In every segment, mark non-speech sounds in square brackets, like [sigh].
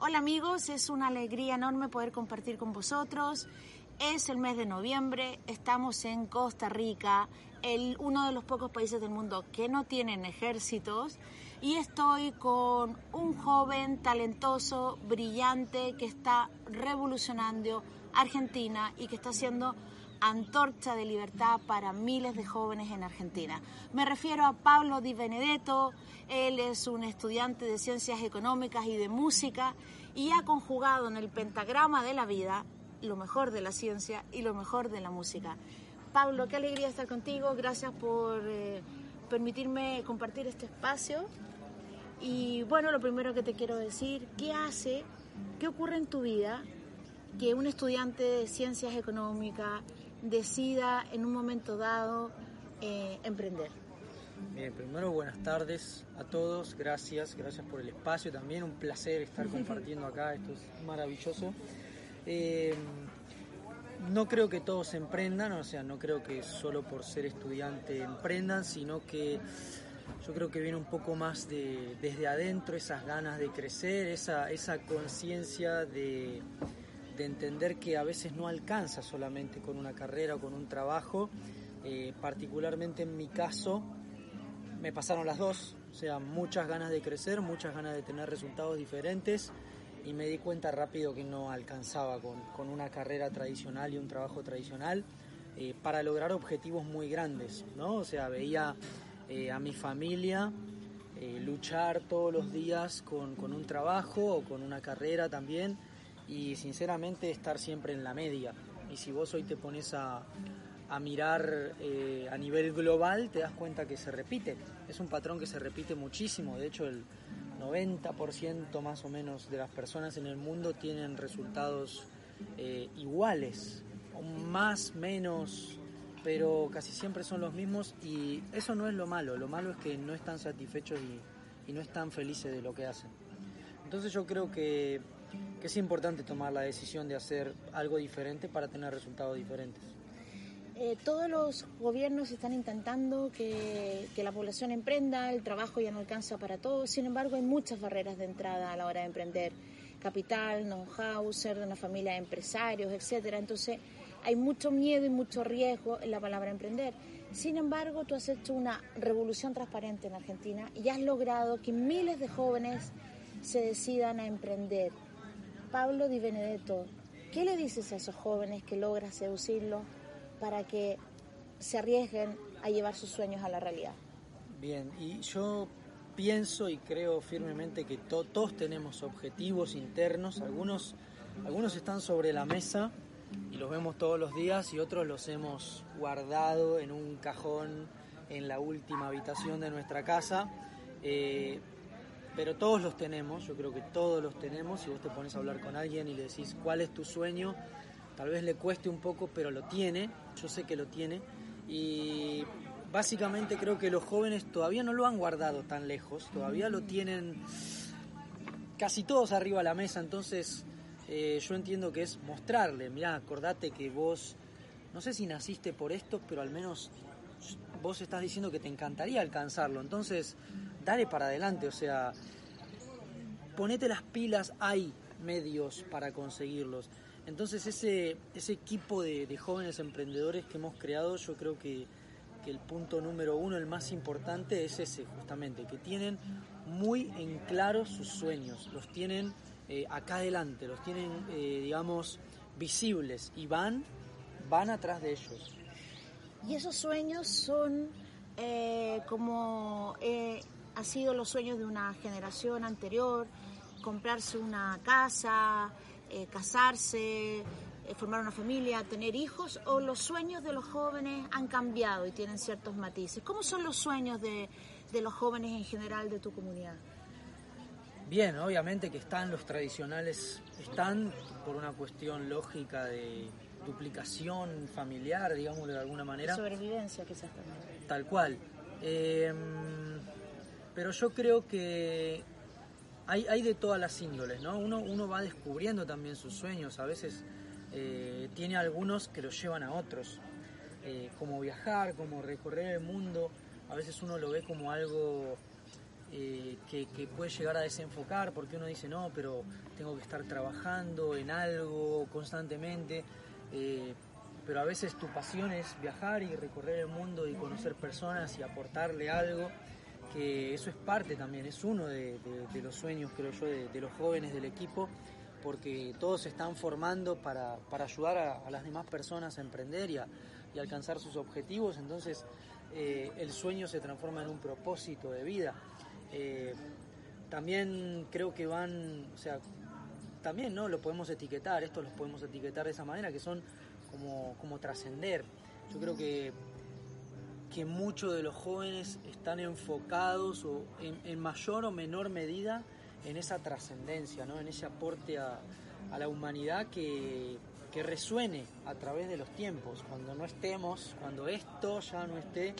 Hola amigos, es una alegría enorme poder compartir con vosotros. Es el mes de noviembre, estamos en Costa Rica, el, uno de los pocos países del mundo que no tienen ejércitos, y estoy con un joven talentoso, brillante, que está revolucionando Argentina y que está haciendo antorcha de libertad para miles de jóvenes en Argentina. Me refiero a Pablo Di Benedetto, él es un estudiante de ciencias económicas y de música y ha conjugado en el pentagrama de la vida lo mejor de la ciencia y lo mejor de la música. Pablo, qué alegría estar contigo, gracias por eh, permitirme compartir este espacio. Y bueno, lo primero que te quiero decir, ¿qué hace, qué ocurre en tu vida que un estudiante de ciencias económicas decida en un momento dado eh, emprender? Bien, primero buenas tardes a todos, gracias, gracias por el espacio también, un placer estar [laughs] compartiendo acá, esto es maravilloso. Eh, no creo que todos emprendan, o sea, no creo que solo por ser estudiante emprendan, sino que yo creo que viene un poco más de, desde adentro, esas ganas de crecer, esa, esa conciencia de, de entender que a veces no alcanza solamente con una carrera o con un trabajo. Eh, particularmente en mi caso, me pasaron las dos, o sea, muchas ganas de crecer, muchas ganas de tener resultados diferentes y me di cuenta rápido que no alcanzaba con, una carrera tradicional y un trabajo tradicional eh, para lograr objetivos muy grandes, ¿no? O sea, veía eh, a mi familia luchar todos los días con, con un trabajo o con una carrera también y sinceramente estar siempre en la media. Y si vos hoy te pones a, mirar eh, a nivel global, te das cuenta que se repite. Es un patrón que se repite muchísimo. De hecho, el 90% más o menos de las personas en el mundo tienen resultados eh, iguales, o más, menos, pero casi siempre son los mismos. Y eso no es lo malo. Lo malo es que no están satisfechos y no están felices de lo que hacen. Entonces yo creo que que es importante tomar la decisión de hacer algo diferente para tener resultados diferentes. Eh, todos los gobiernos están intentando que, que, la población emprenda, el trabajo ya no alcanza para todos, sin embargo hay muchas barreras de entrada a la hora de emprender, capital, know-how, ser de una familia de empresarios, etcétera. Entonces hay mucho miedo y mucho riesgo en la palabra emprender. Sin embargo, tú has hecho una revolución transparente en Argentina y has logrado que miles de jóvenes se decidan a emprender. Pablo Di Benedetto, ¿qué le dices a esos jóvenes que logras seducirlos para que se arriesguen a llevar sus sueños a la realidad? Bien, y yo pienso y creo firmemente que todos tenemos objetivos internos, algunos, algunos están sobre la mesa y los vemos todos los días y otros los hemos guardado en un cajón en la última habitación de nuestra casa. Eh, pero todos los tenemos, yo creo que todos los tenemos, si vos te pones a hablar con alguien y le decís cuál es tu sueño, tal vez le cueste un poco, pero lo tiene, yo sé que lo tiene, y básicamente creo que los jóvenes todavía no lo han guardado tan lejos, todavía lo tienen casi todos arriba de la mesa, entonces eh, yo entiendo que es mostrarle, mira, acordate que vos, no sé si naciste por esto, pero al menos vos estás diciendo que te encantaría alcanzarlo, entonces para adelante, o sea, ponete las pilas, hay medios para conseguirlos. Entonces ese, ese equipo de, jóvenes emprendedores que hemos creado, yo creo que, el punto número uno, el más importante, es ese justamente, que tienen muy en claro sus sueños, los tienen eh, acá adelante, los tienen, eh, digamos, visibles y van, van atrás de ellos. Y esos sueños son eh, como ha sido los sueños de una generación anterior, comprarse una casa, eh, casarse, eh, formar una familia, tener hijos, o los sueños de los jóvenes han cambiado y tienen ciertos matices. ¿Cómo son los sueños de, de los jóvenes en general de tu comunidad? Bien, obviamente que están los tradicionales, están por una cuestión lógica de duplicación familiar, digamos de alguna manera. Sobrevivencia quizás también. Tal cual. Eh, pero yo creo que hay, hay de todas las índoles, ¿no? Uno, uno va descubriendo también sus sueños, a veces eh, tiene algunos que los llevan a otros, eh, como viajar, como recorrer el mundo, a veces uno lo ve como algo eh, que, puede llegar a desenfocar porque uno dice, no, pero tengo que estar trabajando en algo constantemente. Pero a veces tu pasión es viajar y recorrer el mundo y conocer personas y aportarle algo, que eso es parte también, es uno de, los sueños, creo yo, de, los jóvenes del equipo, porque todos se están formando para, ayudar a, las demás personas a emprender y, a, alcanzar sus objetivos, entonces eh, el sueño se transforma en un propósito de vida. Eh, también creo que van, o sea, también no lo podemos etiquetar, esto los podemos etiquetar de esa manera, que son como, como trascender. Yo creo que, que muchos de los jóvenes están enfocados o en, mayor o menor medida en esa trascendencia, ¿no? en ese aporte a, la humanidad que, que, resuene a través de los tiempos. Cuando no estemos, cuando esto ya no esté,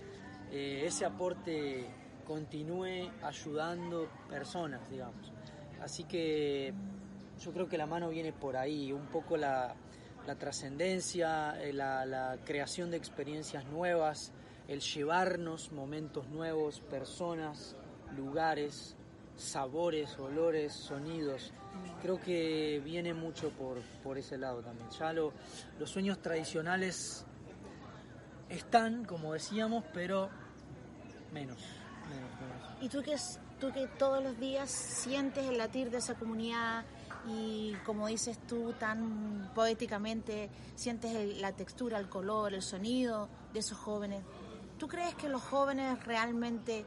eh, ese aporte continúe ayudando personas, digamos. Así que yo creo que la mano viene por ahí, un poco la, la trascendencia, eh, la, creación de experiencias nuevas, el llevarnos momentos nuevos, personas, lugares, sabores, olores, sonidos. Creo que viene mucho por, por ese lado también. Ya los sueños tradicionales están, como decíamos, pero menos. ¿Y tú que, tú que todos los días sientes el latir de esa comunidad? y como dices tú tan poéticamente, sientes la textura, el color, el sonido de esos jóvenes. ¿Tú crees que los jóvenes realmente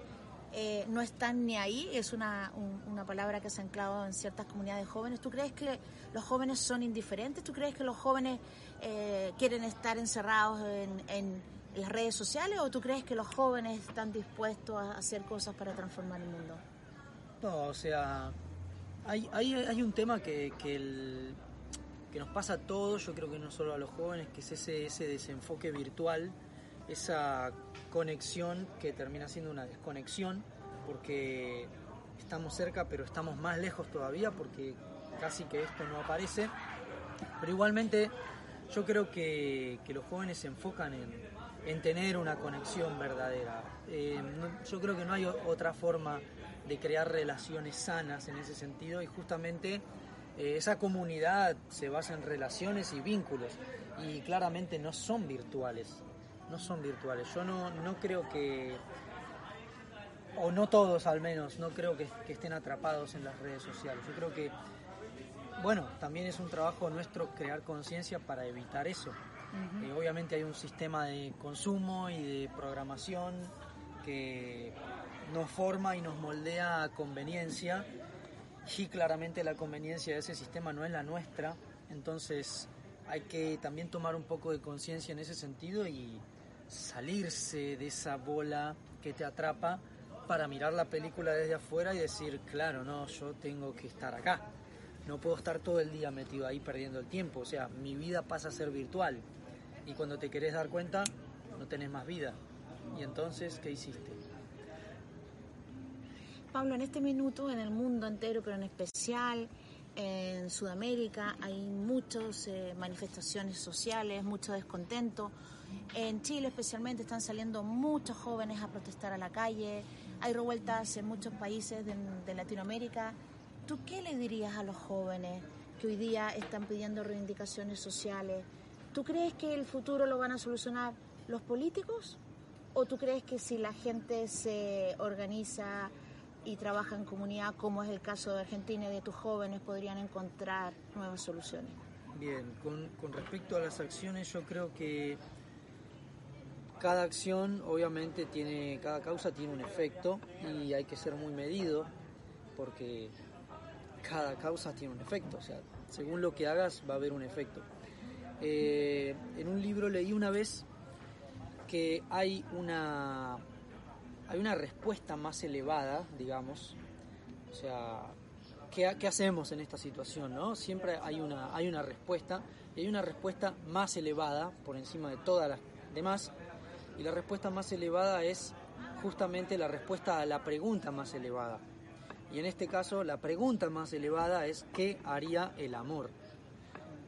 eh, no están ni ahí? Es una, una, palabra que se ha anclado en ciertas comunidades jóvenes. ¿Tú crees que los jóvenes son indiferentes? ¿Tú crees que los jóvenes eh, quieren estar encerrados en, en las redes sociales o tú crees que los jóvenes están dispuestos a hacer cosas para transformar el mundo? No, o sea, hay, hay, hay un tema que, que, que, nos pasa a todos, yo creo que no solo a los jóvenes, que es ese, ese desenfoque virtual, esa conexión que termina siendo una desconexión, porque estamos cerca pero estamos más lejos todavía, porque casi que esto no aparece. Pero igualmente yo creo que, que los jóvenes se enfocan en, en tener una conexión verdadera. Eh, yo creo que no hay otra forma de crear relaciones sanas en ese sentido y justamente eh, esa comunidad se basa en relaciones y vínculos y claramente no son virtuales, no son virtuales. Yo no, no creo que, o no todos al menos, no creo que, estén atrapados en las redes sociales. Yo creo que, bueno, también es un trabajo nuestro crear conciencia para evitar eso. Eh, obviamente hay un sistema de consumo y de programación que nos forma y nos moldea a conveniencia y claramente la conveniencia de ese sistema no es la nuestra, entonces hay que también tomar un poco de conciencia en ese sentido y salirse de esa bola que te atrapa para mirar la película desde afuera y decir, claro, no, yo tengo que estar acá. No puedo estar todo el día metido ahí perdiendo el tiempo. O sea, mi vida pasa a ser virtual. Y cuando te querés dar cuenta, no tenés más vida. Y entonces, ¿qué hiciste? Pablo, en este minuto, en el mundo entero, pero en especial en Sudamérica, hay muchas eh, manifestaciones sociales, mucho descontento. En Chile especialmente están saliendo muchos jóvenes a protestar a la calle. Hay revueltas en muchos países de, de Latinoamérica. ¿Tú qué le dirías a los jóvenes que hoy día están pidiendo reivindicaciones sociales? ¿Tú crees que el futuro lo van a solucionar los políticos? ¿O tú crees que si la gente se organiza y trabaja en comunidad, como es el caso de Argentina y de tus jóvenes, podrían encontrar nuevas soluciones? Bien, con, con respecto a las acciones, yo creo que cada acción obviamente tiene, cada causa tiene un efecto y hay que ser muy medido porque cada causa tiene un efecto, o sea, según lo que hagas va a haber un efecto. Eh, en un libro leí una vez que hay una hay una respuesta más elevada, digamos. O sea, ¿qué, hacemos en esta situación? ¿no? Siempre hay una, hay una respuesta y hay una respuesta más elevada por encima de todas las demás. Y la respuesta más elevada es justamente la respuesta a la pregunta más elevada. Y en este caso, la pregunta más elevada es ¿qué haría el amor?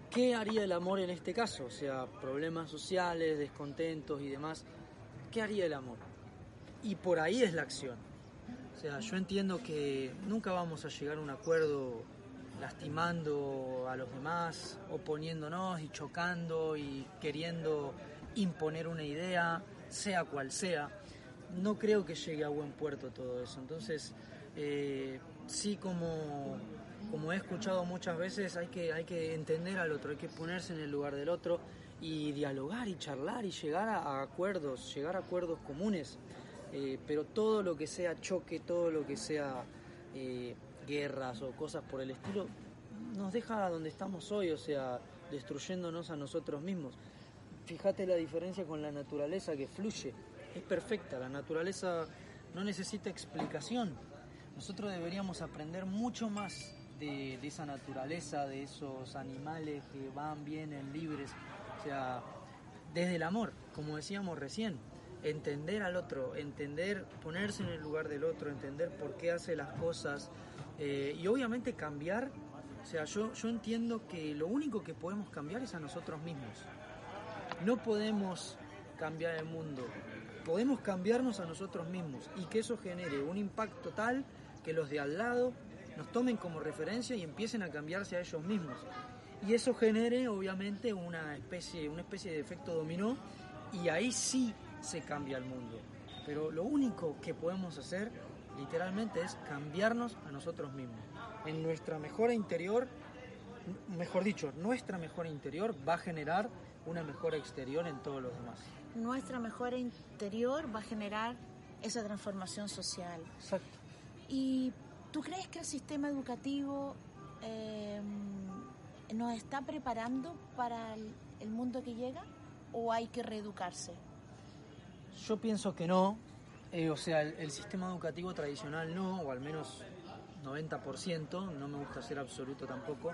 ¿Qué haría el amor en este caso? O sea, problemas sociales, descontentos y demás. ¿Qué haría el amor? Y por ahí es la acción. O sea, yo entiendo que nunca vamos a llegar a un acuerdo lastimando a los demás, oponiéndonos y chocando y queriendo imponer una idea, sea cual sea. No creo que llegue a buen puerto todo eso. Entonces, eh, sí como, como he escuchado muchas veces, hay que, hay que entender al otro, hay que ponerse en el lugar del otro y dialogar y charlar y llegar a, acuerdos, llegar a acuerdos comunes. Eh, pero todo lo que sea choque, todo lo que sea eh, guerras o cosas por el estilo, nos deja donde estamos hoy, o sea, destruyéndonos a nosotros mismos. Fíjate la diferencia con la naturaleza que fluye, es perfecta, la naturaleza no necesita explicación. Nosotros deberíamos aprender mucho más de, esa naturaleza, de esos animales que van, vienen libres, o sea, desde el amor, como decíamos recién, entender al otro, entender, ponerse en el lugar del otro, entender por qué hace las cosas eh, y obviamente cambiar. O sea, yo, yo entiendo que lo único que podemos cambiar es a nosotros mismos. No podemos cambiar el mundo, podemos cambiarnos a nosotros mismos y que eso genere un impacto tal que los de al lado nos tomen como referencia y empiecen a cambiarse a ellos mismos. Y eso genere obviamente una especie, una especie de efecto dominó y ahí sí se cambia el mundo. Pero lo único que podemos hacer literalmente es cambiarnos a nosotros mismos. En nuestra mejora interior, mejor dicho, nuestra mejora interior va a generar una mejora exterior en todos los demás. Nuestra mejora interior va a generar esa transformación social. Exacto. ¿Y tú crees que el sistema educativo em, nos está preparando para el, mundo que llega o hay que reeducarse? Yo pienso que no. Eh, o sea, el, sistema educativo tradicional no, o al menos 90%, no me gusta ser absoluto tampoco,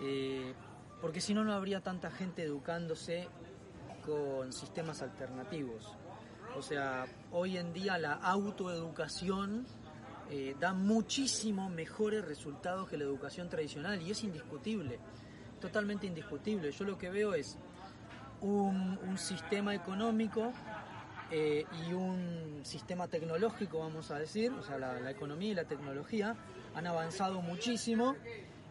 eh, porque si no, no habría tanta gente educándose con sistemas alternativos. O sea, hoy en día la autoeducación eh, da muchísimo mejores resultados que la educación tradicional y es indiscutible, totalmente indiscutible. Yo lo que veo es un, sistema económico eh, y un sistema tecnológico, vamos a decir, o sea, la, economía y la tecnología han avanzado muchísimo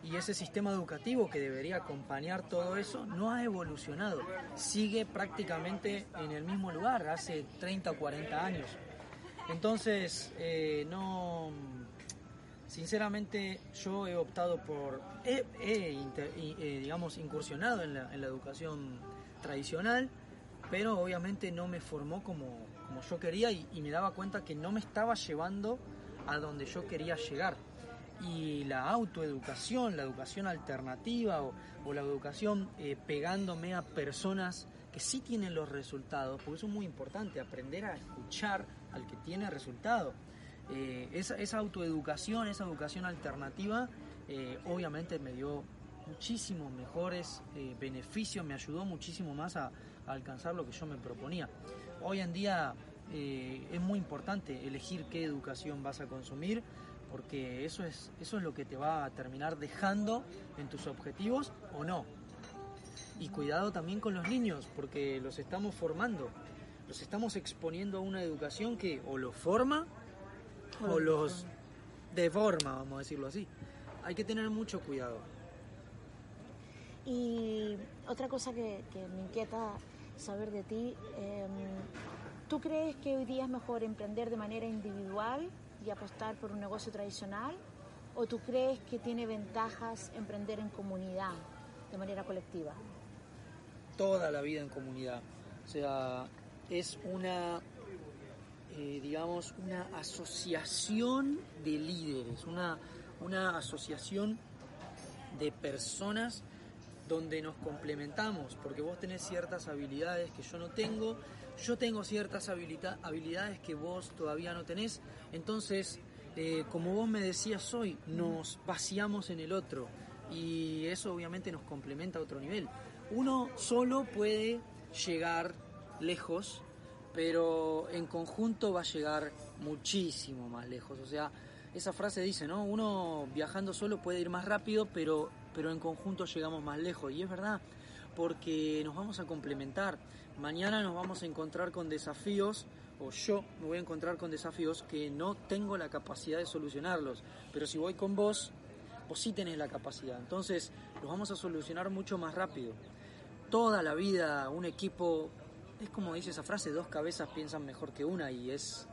y ese sistema educativo que debería acompañar todo eso no ha evolucionado, sigue prácticamente en el mismo lugar hace 30 o 40 años. Entonces, eh, no. Sinceramente, yo he optado por. He, eh, digamos, incursionado en la, educación tradicional, pero obviamente no me formó como, como yo quería y, me daba cuenta que no me estaba llevando a donde yo quería llegar. Y la autoeducación, la educación alternativa o, la educación eh, pegándome a personas que sí tienen los resultados, porque eso es muy importante, aprender a escuchar al que tiene resultado. Eh, esa, autoeducación, esa educación alternativa, eh, obviamente me dio muchísimos mejores eh, beneficios, me ayudó muchísimo más a, alcanzar lo que yo me proponía. Hoy en día es muy importante elegir qué educación vas a consumir, porque eso es, eso es lo que te va a terminar dejando en tus objetivos o no. Y cuidado también con los niños, porque los estamos formando, los estamos exponiendo a una educación que o los forma o los deforma, vamos a decirlo así. Hay que tener mucho cuidado. Y otra cosa que, me inquieta saber de ti, em, ¿tú crees que hoy día es mejor emprender de manera individual y apostar por un negocio tradicional? ¿O tú crees que tiene ventajas emprender en comunidad, de manera colectiva? toda la vida en comunidad. O sea, es una, eh, digamos, una asociación de líderes, una, una asociación de personas donde nos complementamos, porque vos tenés ciertas habilidades que yo no tengo, yo tengo ciertas habilidades que vos todavía no tenés, entonces, eh, como vos me decías hoy, nos vaciamos en el otro y eso obviamente nos complementa a otro nivel uno solo puede llegar lejos, pero en conjunto va a llegar muchísimo más lejos. O sea, esa frase dice, ¿no? Uno viajando solo puede ir más rápido, pero, pero en conjunto llegamos más lejos. Y es verdad, porque nos vamos a complementar. Mañana nos vamos a encontrar con desafíos o yo me voy a encontrar con desafíos que no tengo la capacidad de solucionarlos. Pero si voy con vos, vos sí tenés la capacidad. Entonces los vamos a solucionar mucho más rápido. Toda la vida un equipo, es como dice esa frase, dos cabezas piensan mejor que una y es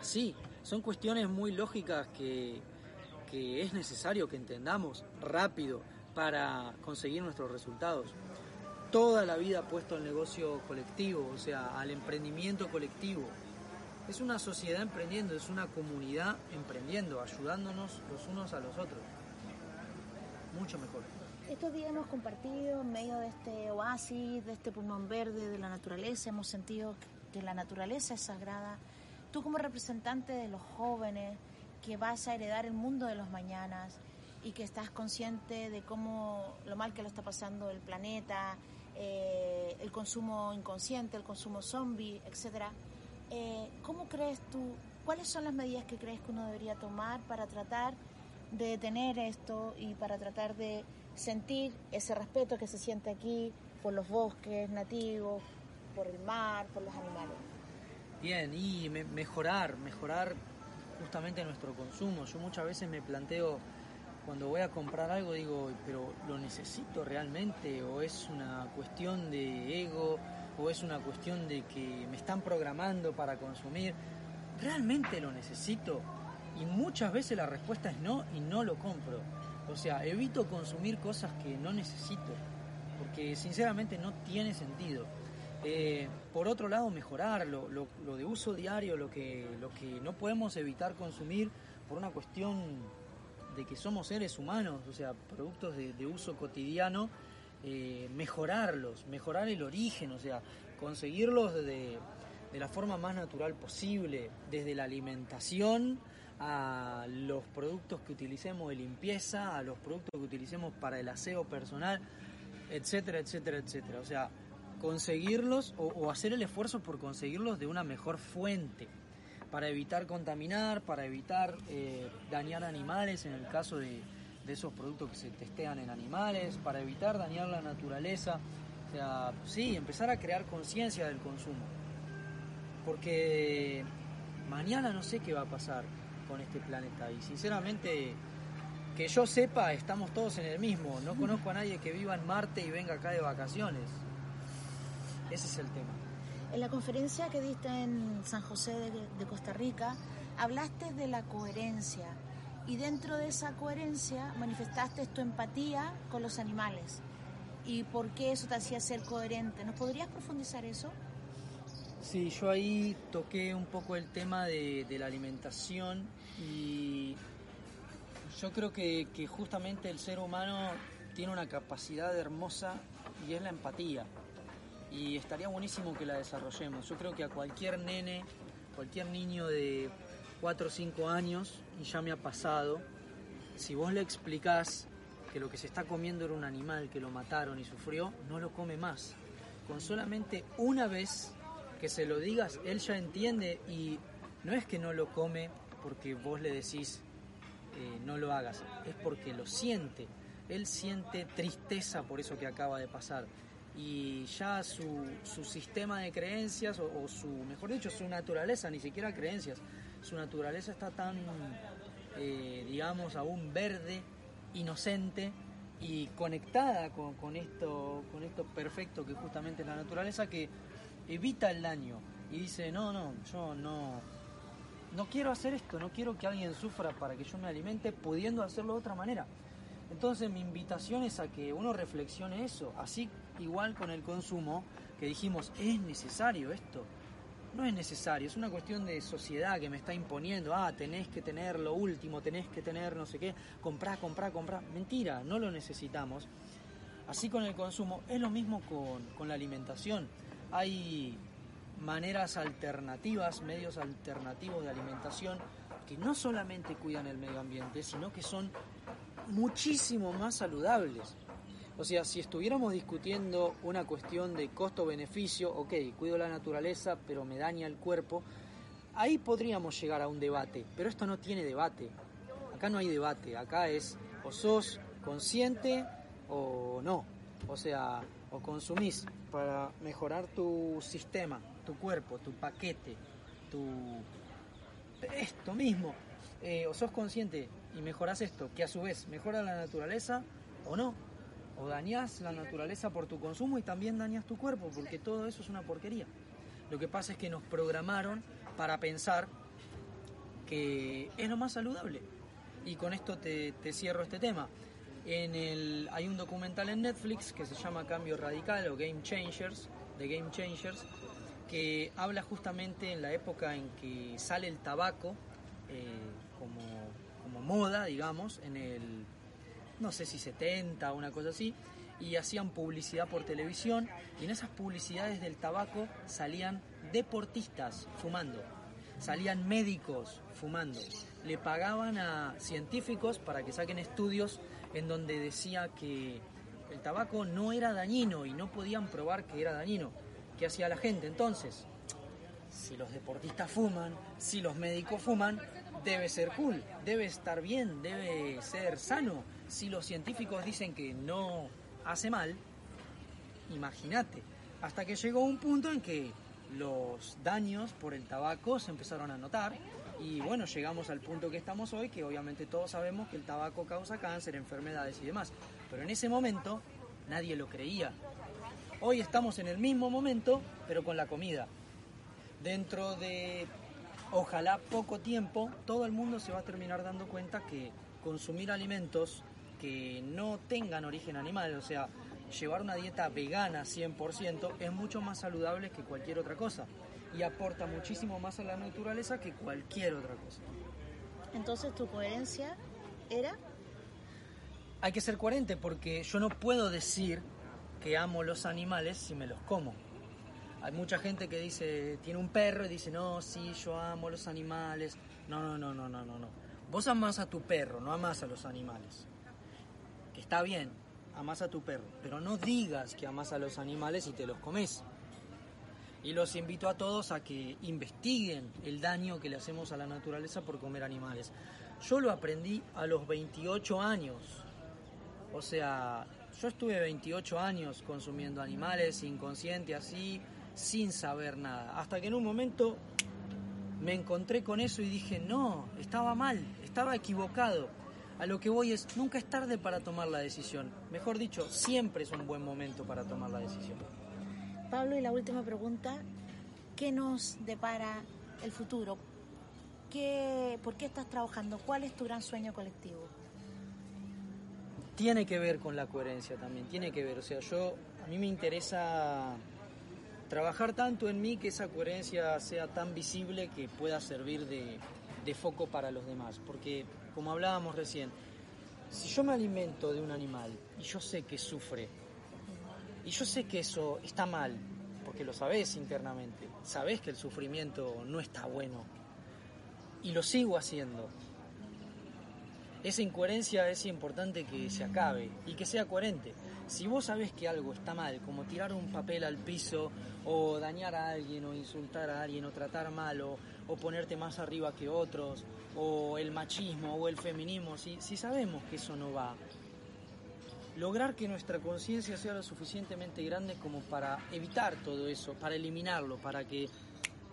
así. Son cuestiones muy lógicas que, que es necesario que entendamos rápido para conseguir nuestros resultados. Toda la vida puesto al negocio colectivo, o sea, al emprendimiento colectivo. Es una sociedad emprendiendo, es una comunidad emprendiendo, ayudándonos los unos a los otros. Mucho mejor. Estos días hemos compartido en medio de este oasis, de este pulmón verde, de la naturaleza, hemos sentido que la naturaleza es sagrada. Tú como representante de los jóvenes, que vas a heredar el mundo de los mañanas y que estás consciente de cómo lo mal que lo está pasando el planeta, eh, el consumo inconsciente, el consumo zombie, etcétera. Eh, ¿Cómo crees tú, cuáles son las medidas que crees que uno debería tomar para tratar de detener esto y para tratar de sentir ese respeto que se siente aquí por los bosques nativos, por el mar, por los animales? Bien, y mejorar, mejorar justamente nuestro consumo. Yo muchas veces me planteo cuando voy a comprar algo digo, pero ¿lo necesito realmente? ¿O es una cuestión de ego? ¿O es una cuestión de que me están programando para consumir? ¿Realmente lo necesito? Y muchas veces la respuesta es no y no lo compro. O sea, evito consumir cosas que no necesito, porque sinceramente no tiene sentido. Eh, por otro lado, mejorar lo, lo, de uso diario, lo que, lo que no podemos evitar consumir por una cuestión de que somos seres humanos, o sea, productos de, uso cotidiano, eh, mejorarlos, mejorar el origen, o sea, conseguirlos de, de la forma más natural posible, desde la alimentación a los productos que utilicemos de limpieza, a los productos que utilicemos para el aseo personal, etcétera, etcétera, etcétera. O sea, conseguirlos o hacer el esfuerzo por conseguirlos de una mejor fuente para evitar contaminar, para evitar eh, dañar animales en el caso de, esos productos que se testean en animales, para evitar dañar la naturaleza. O sea, sí, empezar a crear conciencia del consumo. Porque mañana no sé qué va a pasar con este planeta y sinceramente que yo sepa estamos todos en el mismo. No conozco a nadie que viva en Marte y venga acá de vacaciones. Ese es el tema. En la conferencia que diste en San José de, Costa Rica, hablaste de la coherencia y dentro de esa coherencia manifestaste tu empatía con los animales y por qué eso te hacía ser coherente. ¿Nos podrías profundizar eso? Sí, yo ahí toqué un poco el tema de, la alimentación y yo creo que, justamente el ser humano tiene una capacidad hermosa y es la empatía y estaría buenísimo que la desarrollemos. Yo creo que a cualquier nene, cualquier niño de 4 o 5 años, y ya me ha pasado, si vos le explicás que lo que se está comiendo era un animal, que lo mataron y sufrió, no lo come más. Con solamente una vez que se lo digas, él ya entiende y no es que no lo come porque vos le decís eh, no lo hagas, es porque lo siente. Él siente tristeza por eso que acaba de pasar y ya su, su sistema de creencias, o, su, mejor dicho, su naturaleza, ni siquiera creencias, su naturaleza está tan, eh, digamos, aún verde, inocente y conectada con, con, esto, con esto perfecto que justamente es la naturaleza, que evita el daño y dice, no, no, yo no, no quiero hacer esto, no quiero que alguien sufra para que yo me alimente pudiendo hacerlo de otra manera. Entonces mi invitación es a que uno reflexione eso, así igual con el consumo, que dijimos, ¿es necesario esto? No es necesario, es una cuestión de sociedad que me está imponiendo, ah, tenés que tener lo último, tenés que tener no sé qué, comprá, comprá, comprá. Mentira, no lo necesitamos. Así con el consumo, es lo mismo con, con la alimentación. Hay maneras alternativas, medios alternativos de alimentación que no solamente cuidan el medio ambiente, sino que son muchísimo más saludables. O sea, si estuviéramos discutiendo una cuestión de costo-beneficio, ok, cuido la naturaleza, pero me daña el cuerpo, ahí podríamos llegar a un debate, pero esto no tiene debate. Acá no hay debate, acá es o sos consciente o no. O sea, o consumís para mejorar tu sistema, tu cuerpo, tu paquete, tu esto mismo, eh, o sos consciente y mejoras esto, que a su vez mejora la naturaleza o no, o dañas la naturaleza por tu consumo y también dañas tu cuerpo, porque todo eso es una porquería. Lo que pasa es que nos programaron para pensar que es lo más saludable. Y con esto te, te cierro este tema. En el, hay un documental en Netflix que se llama Cambio Radical o Game Changers, de Game Changers, que habla justamente en la época en que sale el tabaco eh, como, como moda, digamos, en el, no sé si 70 o una cosa así, y hacían publicidad por televisión, y en esas publicidades del tabaco salían deportistas fumando, salían médicos fumando, le pagaban a científicos para que saquen estudios en donde decía que el tabaco no era dañino y no podían probar que era dañino. ¿Qué hacía la gente entonces? Si los deportistas fuman, si los médicos fuman, debe ser cool, debe estar bien, debe ser sano. Si los científicos dicen que no hace mal, imagínate. Hasta que llegó un punto en que los daños por el tabaco se empezaron a notar y bueno, llegamos al punto que estamos hoy, que obviamente todos sabemos que el tabaco causa cáncer, enfermedades y demás. Pero en ese momento nadie lo creía. Hoy estamos en el mismo momento, pero con la comida. Dentro de, ojalá, poco tiempo, todo el mundo se va a terminar dando cuenta que consumir alimentos que no tengan origen animal, o sea, llevar una dieta vegana 100% es mucho más saludable que cualquier otra cosa y aporta muchísimo más a la naturaleza que cualquier otra cosa. Entonces tu coherencia era... Hay que ser coherente porque yo no puedo decir que amo los animales si me los como. Hay mucha gente que dice, tiene un perro y dice, no, sí, yo amo los animales. No, no, no, no, no, no, no. Vos amás a tu perro, no amás a los animales. Está bien, amás a tu perro, pero no digas que amás a los animales y te los comes. Y los invito a todos a que investiguen el daño que le hacemos a la naturaleza por comer animales. Yo lo aprendí a los 28 años. O sea, yo estuve 28 años consumiendo animales, inconsciente, así, sin saber nada. Hasta que en un momento me encontré con eso y dije, no, estaba mal, estaba equivocado. A lo que voy es, nunca es tarde para tomar la decisión. Mejor dicho, siempre es un buen momento para tomar la decisión. Pablo, y la última pregunta, ¿qué nos depara el futuro? ¿Qué, ¿Por qué estás trabajando? ¿Cuál es tu gran sueño colectivo? Tiene que ver con la coherencia también, tiene que ver, o sea, yo, a mí me interesa trabajar tanto en mí que esa coherencia sea tan visible que pueda servir de, de foco para los demás, porque como hablábamos recién, si yo me alimento de un animal y yo sé que sufre, y yo sé que eso está mal, porque lo sabes internamente, sabes que el sufrimiento no está bueno, y lo sigo haciendo, esa incoherencia es importante que se acabe y que sea coherente. Si vos sabés que algo está mal, como tirar un papel al piso, o dañar a alguien, o insultar a alguien, o tratar mal, o, ponerte más arriba que otros, o el machismo, o el feminismo, si, si sabemos que eso no va, lograr que nuestra conciencia sea lo suficientemente grande como para evitar todo eso, para eliminarlo, para que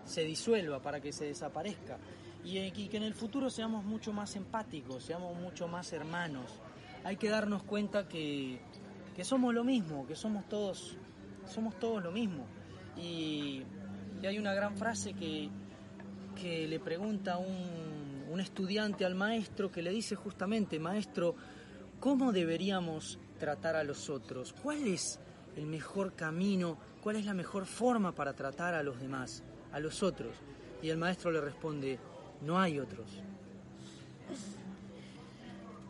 se disuelva, para que se desaparezca y, que en el futuro seamos mucho más empáticos, seamos mucho más hermanos. Hay que darnos cuenta que, somos lo mismo, que somos todos, somos todos lo mismo. Y, hay una gran frase que, que le pregunta un, un estudiante al maestro que le dice justamente, maestro, ¿cómo deberíamos tratar a los otros? ¿Cuál es el mejor camino? ¿Cuál es la mejor forma para tratar a los demás, a los otros? Y el maestro le responde, no hay otros.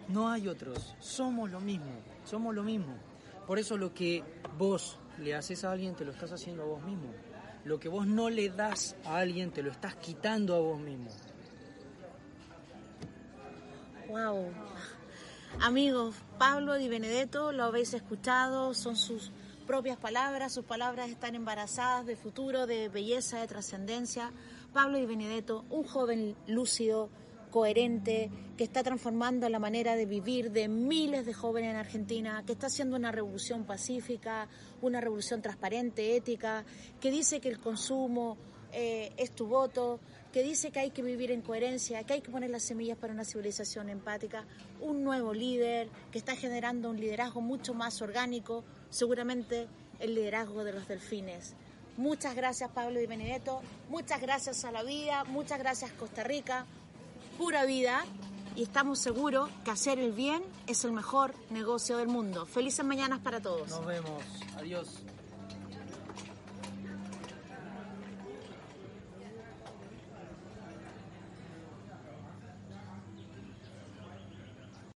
No hay otros. Somos lo mismo. Somos lo mismo. Por eso lo que vos le haces a alguien te lo estás haciendo a vos mismo. Lo que vos no le das a alguien te lo estás quitando a vos mismo. Wow. Amigos, Pablo Di Benedetto, lo habéis escuchado, son sus propias palabras, sus palabras están embarazadas de futuro, de belleza, de trascendencia. Pablo Di Benedetto, un joven lúcido, coherente, que está transformando la manera de vivir de miles de jóvenes en Argentina, que está haciendo una revolución pacífica, una revolución transparente, ética, que dice que el consumo eh, es tu voto, que dice que hay que vivir en coherencia, que hay que poner las semillas para una civilización empática, un nuevo líder que está generando un liderazgo mucho más orgánico, seguramente el liderazgo de los delfines. Muchas gracias Pablo y Benedetto, muchas gracias a la vida, muchas gracias Costa Rica, pura vida y estamos seguros que hacer el bien es el mejor negocio del mundo. Felices mañanas para todos. Nos vemos. Adiós.